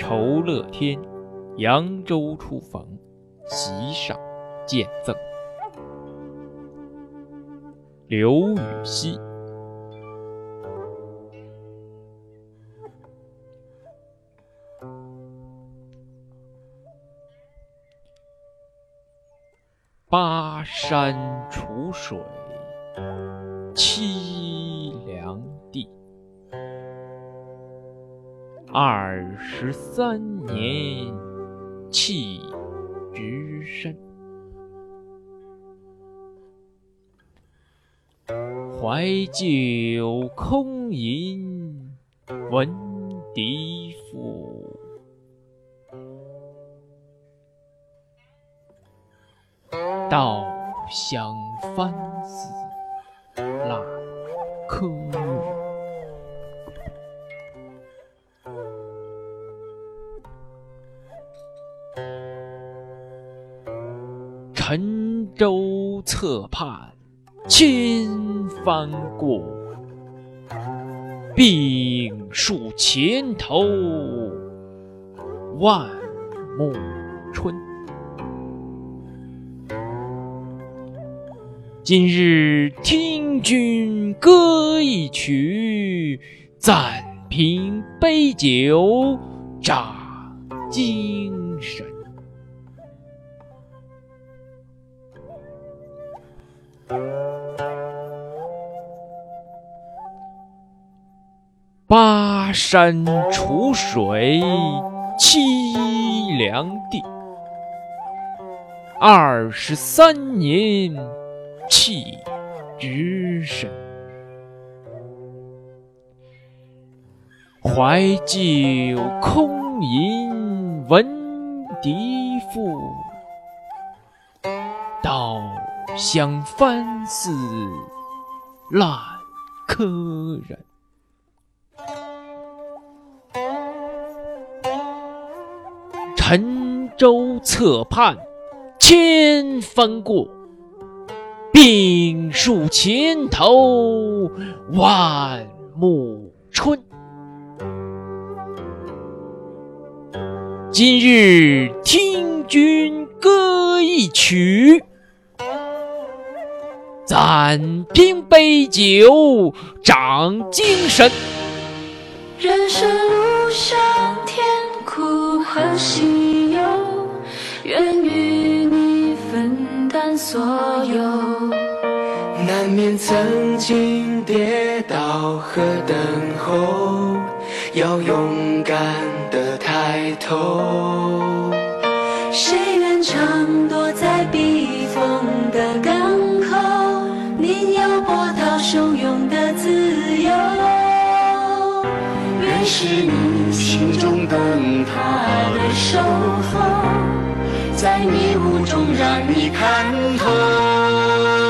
酬乐天，扬州初逢，席上见赠。刘禹锡。巴山楚水凄二十三年弃职身。怀旧空吟闻笛赋。稻香翻似沉舟侧畔千帆过，病树前头万木春。今日听君歌一曲，暂凭杯酒长精神。巴山楚水凄凉地，二十三年。弃职身，怀旧空吟闻笛赋，到想翻似烂柯人。沉舟侧畔千帆过。病树前头万木春。今日听君歌一曲，暂凭杯酒长精神。人生路上甜苦和喜忧，愿与你分担所有。难免曾经跌倒和等候，要勇敢的抬头。谁愿常躲是你心中灯塔的守候，在迷雾中让你看透。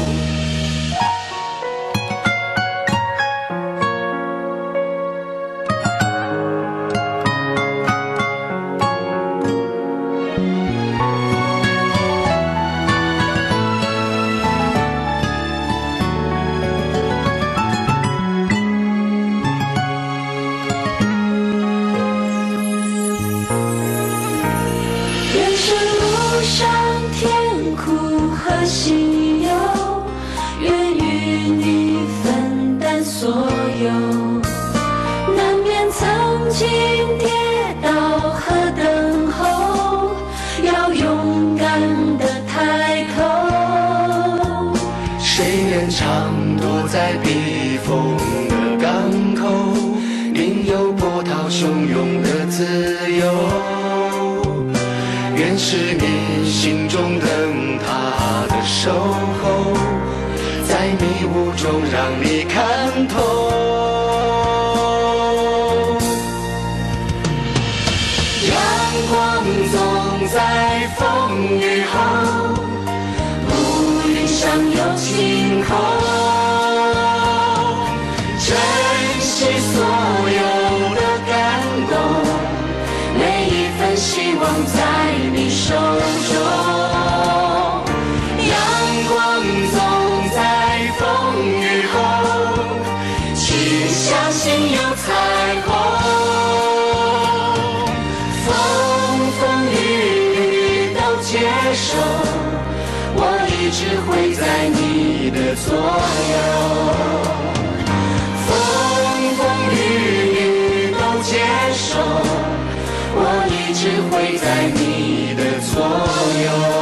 心有愿与你分担所有难免曾经跌倒和等候要勇敢的抬头。谁愿常躲在避风的港口宁有波涛汹涌的自由？愿是你心中的守候，在迷雾中让你看透。阳光总在风雨后，乌云上有晴空。手，我一直会在你的左右。风风雨雨都接受，我一直会在你的左右。